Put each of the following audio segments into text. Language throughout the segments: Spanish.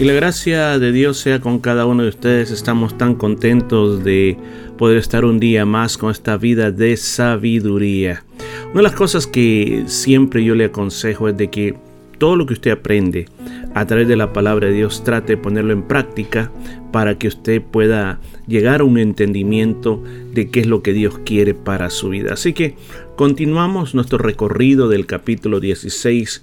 Y la gracia de Dios sea con cada uno de ustedes. Estamos tan contentos de poder estar un día más con esta vida de sabiduría. Una de las cosas que siempre yo le aconsejo es de que todo lo que usted aprende a través de la palabra de Dios trate de ponerlo en práctica para que usted pueda llegar a un entendimiento de qué es lo que Dios quiere para su vida. Así que continuamos nuestro recorrido del capítulo 16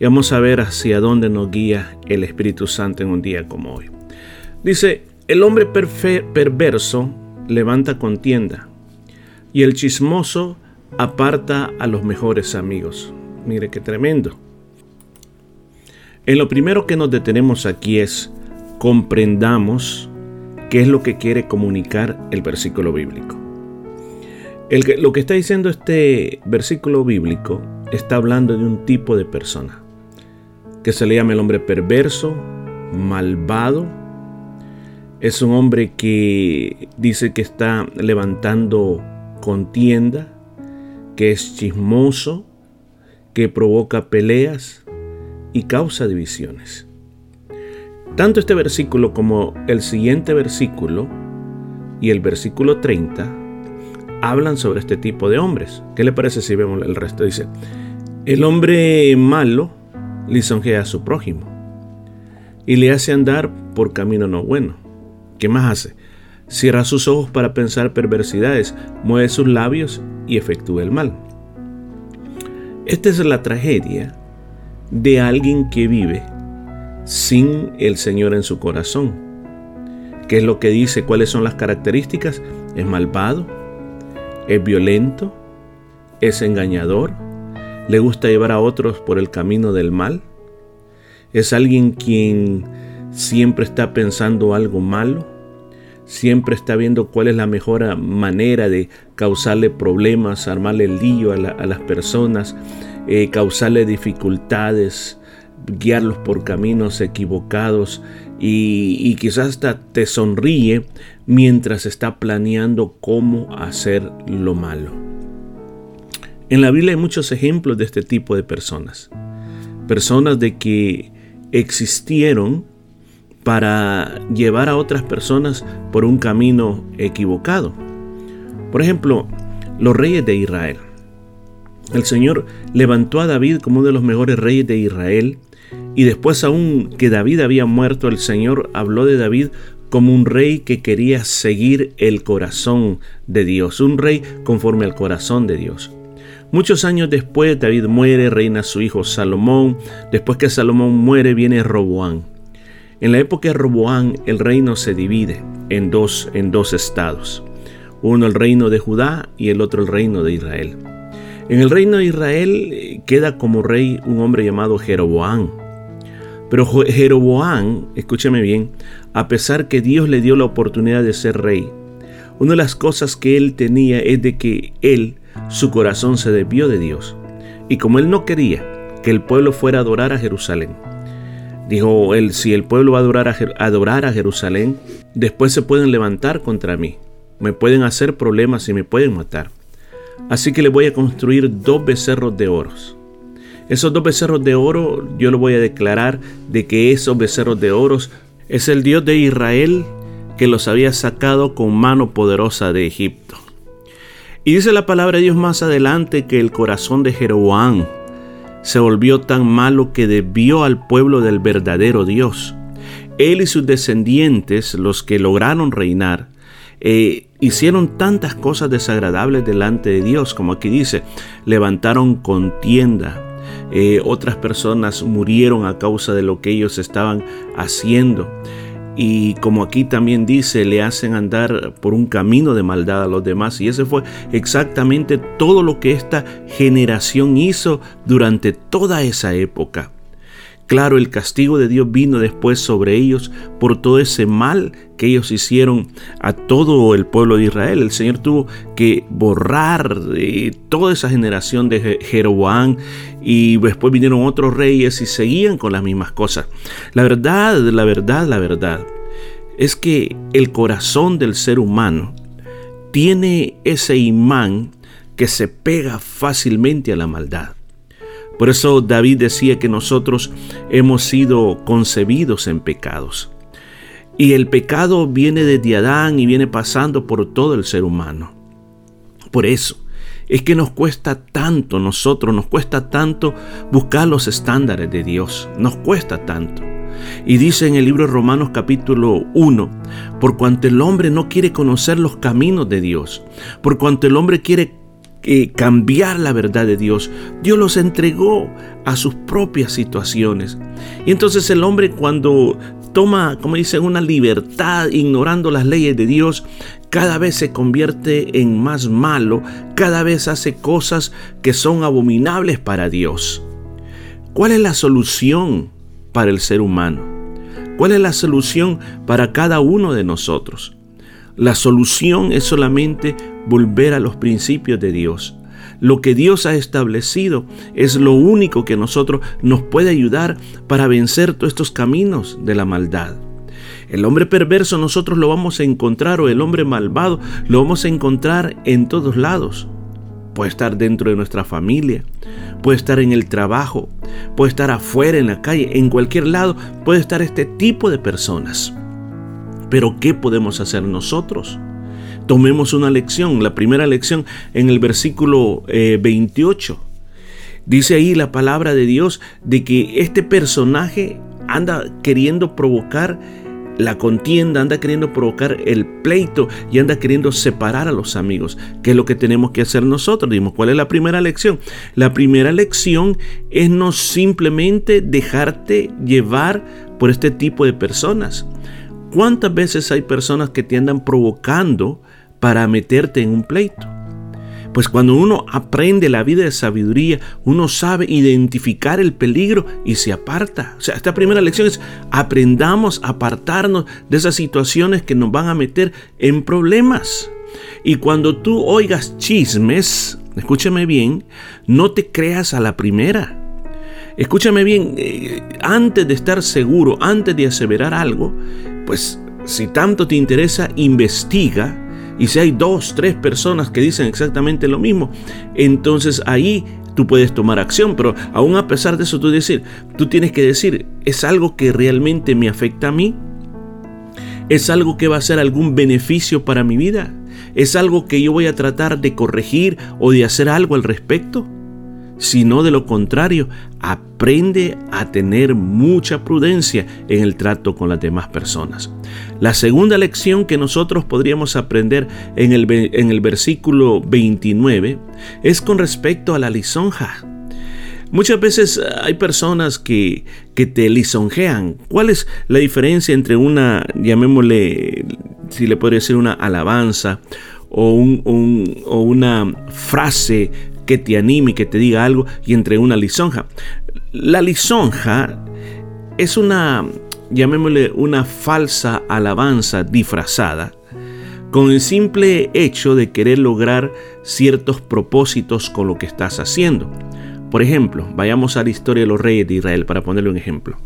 y vamos a ver hacia dónde nos guía el Espíritu Santo en un día como hoy. Dice, el hombre perverso levanta contienda y el chismoso aparta a los mejores amigos. Mire qué tremendo. En lo primero que nos detenemos aquí es comprendamos qué es lo que quiere comunicar el versículo bíblico. lo que está diciendo este versículo bíblico está hablando de un tipo de persona que se le llama el hombre perverso, malvado. Es un hombre que dice que está levantando contienda, que es chismoso, que provoca peleas y causa divisiones. Tanto este versículo como el siguiente versículo y el versículo 30 hablan sobre este tipo de hombres. ¿Qué le parece si vemos el resto? Dice, el hombre malo lisonjea a su prójimo y le hace andar por camino no bueno. ¿Qué más hace? Cierra sus ojos para pensar perversidades, mueve sus labios y efectúa el mal. Esta es la tragedia de alguien que vive sin el Señor en su corazón. ¿Qué es lo que dice? ¿Cuáles son las características? Es malvado, es violento, es engañador, le gusta llevar a otros por el camino del mal. Es alguien quien siempre está pensando algo malo, siempre está viendo cuál es la mejor manera de causarle problemas, armarle el lío a, las personas, eh, causarle dificultades, guiarlos por caminos equivocados y, y, quizás hasta te sonríe mientras está planeando cómo hacer lo malo. En la Biblia hay muchos ejemplos de este tipo de personas. Personas de que existieron para llevar a otras personas por un camino equivocado. Por ejemplo, los reyes de Israel. El Señor levantó a David como uno de los mejores reyes de Israel y después aún que David había muerto, el Señor habló de David como un rey que quería seguir el corazón de Dios, un rey conforme al corazón de Dios. Muchos años después David muere, reina su hijo Salomón. Después que Salomón muere viene Roboán. En la época de Roboán el reino se divide en dos, en dos estados. Uno el reino de Judá y el otro el reino de Israel. En el reino de Israel eh, queda como rey un hombre llamado Jeroboán. Pero Jeroboán, escúcheme bien, a pesar que Dios le dio la oportunidad de ser rey, una de las cosas que él tenía es de que él su corazón se desvió de Dios. Y como él no quería que el pueblo fuera a adorar a Jerusalén, dijo él, si el pueblo va a adorar a, Jerusalén, después se pueden levantar contra mí, me pueden hacer problemas y me pueden matar. Así que le voy a construir dos becerros de oro. Esos dos becerros de oro yo lo voy a declarar de que esos becerros de oro es el Dios de Israel que los había sacado con mano poderosa de Egipto. Y dice la palabra de Dios más adelante que el corazón de Jeroboam se volvió tan malo que desvió al pueblo del verdadero Dios. Él y sus descendientes, los que lograron reinar, eh, hicieron tantas cosas desagradables delante de Dios, como aquí dice, levantaron contienda. Eh, otras personas murieron a causa de lo que ellos estaban haciendo. Y como aquí también dice, le hacen andar por un camino de maldad a los demás. Y ese fue exactamente todo lo que esta generación hizo durante toda esa época. Claro, el castigo de Dios vino después sobre ellos por todo ese mal que ellos hicieron a todo el pueblo de Israel. El Señor tuvo que borrar eh, toda esa generación de Jeroboam y después vinieron otros reyes y seguían con las mismas cosas. La verdad, la verdad, la verdad es que el corazón del ser humano tiene ese imán que se pega fácilmente a la maldad. Por eso David decía que nosotros hemos sido concebidos en pecados. Y el pecado viene desde Adán y viene pasando por todo el ser humano. Por eso es que nos cuesta tanto nosotros, nos cuesta tanto buscar los estándares de Dios. Nos cuesta tanto. Y dice en el libro de Romanos capítulo 1, por cuanto el hombre no quiere conocer los caminos de Dios, por cuanto el hombre quiere cambiar la verdad de Dios. Dios los entregó a sus propias situaciones. Y entonces el hombre cuando toma, como dicen, una libertad ignorando las leyes de Dios, cada vez se convierte en más malo, cada vez hace cosas que son abominables para Dios. ¿Cuál es la solución para el ser humano? ¿Cuál es la solución para cada uno de nosotros? La solución es solamente volver a los principios de Dios. Lo que Dios ha establecido es lo único que nosotros nos puede ayudar para vencer todos estos caminos de la maldad. El hombre perverso nosotros lo vamos a encontrar o el hombre malvado lo vamos a encontrar en todos lados. Puede estar dentro de nuestra familia, puede estar en el trabajo, puede estar afuera en la calle, en cualquier lado puede estar este tipo de personas. Pero ¿qué podemos hacer nosotros? Tomemos una lección, la primera lección en el versículo 28. Eh, Dice ahí la palabra de Dios de que este personaje anda queriendo provocar la contienda, anda queriendo provocar el pleito y anda queriendo separar a los amigos. ¿Qué es lo que tenemos que hacer nosotros? Dimos, ¿cuál es la primera lección? La primera lección es no simplemente dejarte llevar por este tipo de personas. ¿Cuántas veces hay personas que te andan provocando para meterte en un pleito? Pues cuando uno aprende la vida de sabiduría, uno sabe identificar el peligro y se aparta. O sea, esta primera lección es aprendamos a apartarnos de esas situaciones que nos van a meter en problemas. Y cuando tú oigas chismes, escúchame bien, no te creas a la primera. Escúchame bien, eh, antes de estar seguro, antes de aseverar algo, pues si tanto te interesa, investiga. Y si hay dos, tres personas que dicen exactamente lo mismo, entonces ahí tú puedes tomar acción. Pero aún a pesar de eso, tú, decir, tú tienes que decir, ¿es algo que realmente me afecta a mí? ¿Es algo que va a ser algún beneficio para mi vida? ¿Es algo que yo voy a tratar de corregir o de hacer algo al respecto? Sino de lo contrario, aprende a tener mucha prudencia en el trato con las demás personas. La segunda lección que nosotros podríamos aprender en el, en el versículo 29 es con respecto a la lisonja. Muchas veces hay personas que, que te lisonjean. ¿Cuál es la diferencia entre una, llamémosle, si le podría decir una alabanza o, un, o una frase que te anime, que te diga algo y entre una lisonja. La lisonja es una, llamémosle, una falsa alabanza disfrazada con el simple hecho de querer lograr ciertos propósitos con lo que estás haciendo. Por ejemplo, vayamos a la historia de los reyes de Israel para ponerle un ejemplo.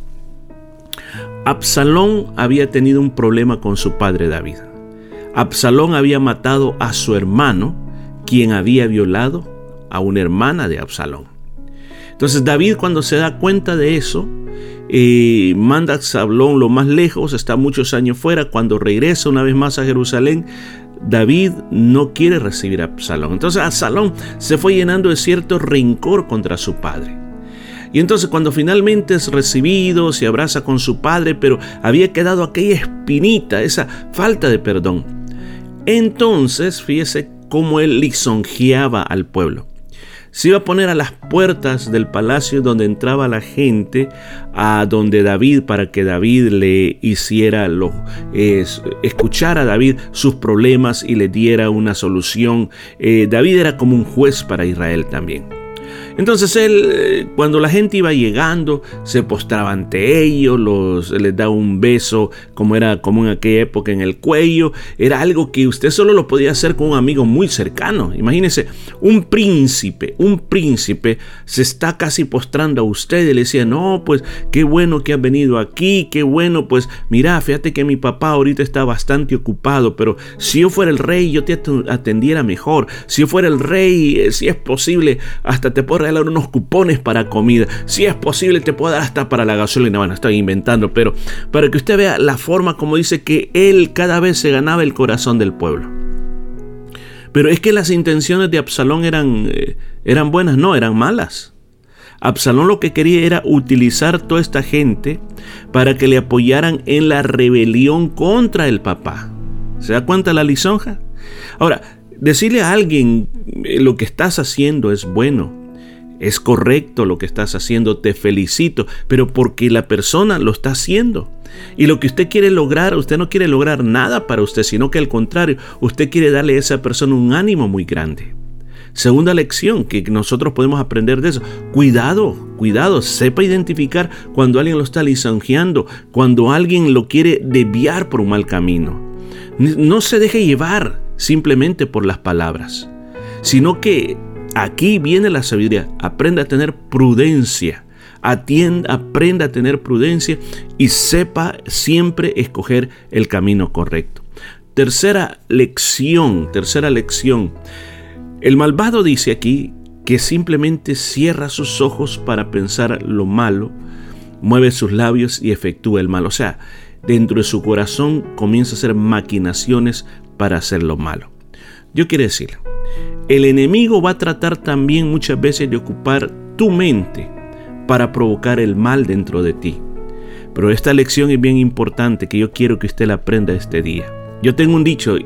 Absalón había tenido un problema con su padre David. Absalón había matado a su hermano, quien había violado a una hermana de Absalón. Entonces David cuando se da cuenta de eso, eh, manda a Absalón lo más lejos, está muchos años fuera, cuando regresa una vez más a Jerusalén, David no quiere recibir a Absalón. Entonces Absalón se fue llenando de cierto rencor contra su padre. Y entonces cuando finalmente es recibido, se abraza con su padre, pero había quedado aquella espinita, esa falta de perdón. Entonces, fíjese cómo él lisonjeaba al pueblo se iba a poner a las puertas del palacio donde entraba la gente, a donde David, para que David le hiciera lo, escuchara a David sus problemas y le diera una solución. Eh, David era como un juez para Israel también. Entonces él, eh, cuando la gente iba llegando, se postraba ante ellos, los, les daba un beso, como era común en aquella época, en el cuello. Era algo que usted solo lo podía hacer con un amigo muy cercano. Imagínese, un príncipe, un príncipe se está casi postrando a usted y le decía, no, pues qué bueno que has venido aquí, qué bueno, pues mira, fíjate que mi papá ahorita está bastante ocupado, pero si yo fuera el rey, yo te atendiera mejor. Si yo fuera el rey, eh, si es posible, hasta te puedo regalar unos cupones para comida. Si es posible, te puedo dar hasta para la gasolina. Bueno, estoy inventando, pero para que usted vea la forma como dice que él cada vez se ganaba el corazón del pueblo. Pero es que las intenciones de Absalón eran, eh, eran buenas, no, eran malas. Absalón lo que quería era utilizar toda esta gente para que le apoyaran en la rebelión contra el papá. ¿Se da cuenta la lisonja? Ahora, decirle a alguien eh, lo que estás haciendo es bueno, es correcto lo que estás haciendo, te felicito, pero porque la persona lo está haciendo. Y lo que usted quiere lograr, usted no quiere lograr nada para usted, sino que al contrario, usted quiere darle a esa persona un ánimo muy grande. Segunda lección que nosotros podemos aprender de eso. Cuidado, cuidado, sepa identificar cuando alguien lo está lisonjeando, cuando alguien lo quiere desviar por un mal camino. No se deje llevar simplemente por las palabras, sino que Aquí viene la sabiduría. Aprenda a tener prudencia. Atienda, aprenda a tener prudencia y sepa siempre escoger el camino correcto. Tercera lección, tercera lección. El malvado dice aquí que simplemente cierra sus ojos para pensar lo malo, mueve sus labios y efectúa el mal. O sea, dentro de su corazón comienza a hacer maquinaciones para hacer lo malo. Yo quiero decirle, el enemigo va a tratar también muchas veces de ocupar tu mente para provocar el mal dentro de ti. Pero esta lección es bien importante que yo quiero que usted la aprenda este día. Yo tengo un dicho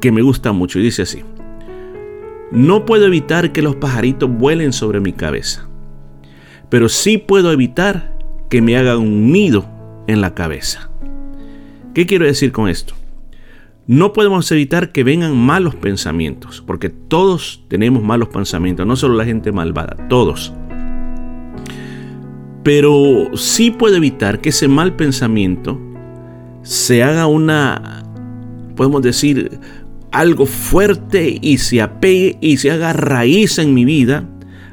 que me gusta mucho y dice así. No puedo evitar que los pajaritos vuelen sobre mi cabeza, pero sí puedo evitar que me hagan un nido en la cabeza. ¿Qué quiero decir con esto? No podemos evitar que vengan malos pensamientos, porque todos tenemos malos pensamientos, no solo la gente malvada, todos. Pero sí puede evitar que ese mal pensamiento se haga una, podemos decir, algo fuerte y se apegue y se haga raíz en mi vida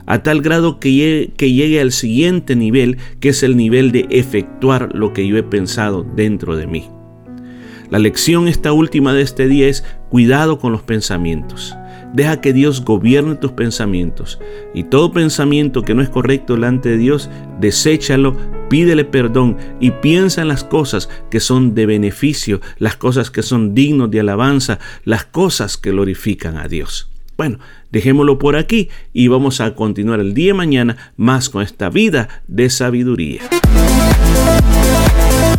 a tal grado que llegue, que llegue al siguiente nivel, que es el nivel de efectuar lo que yo he pensado dentro de mí. La lección esta última de este día es cuidado con los pensamientos. Deja que Dios gobierne tus pensamientos y todo pensamiento que no es correcto delante de Dios, deséchalo, pídele perdón y piensa en las cosas que son de beneficio, las cosas que son dignos de alabanza, las cosas que glorifican a Dios. Bueno, dejémoslo por aquí y vamos a continuar el día de mañana más con esta vida de sabiduría.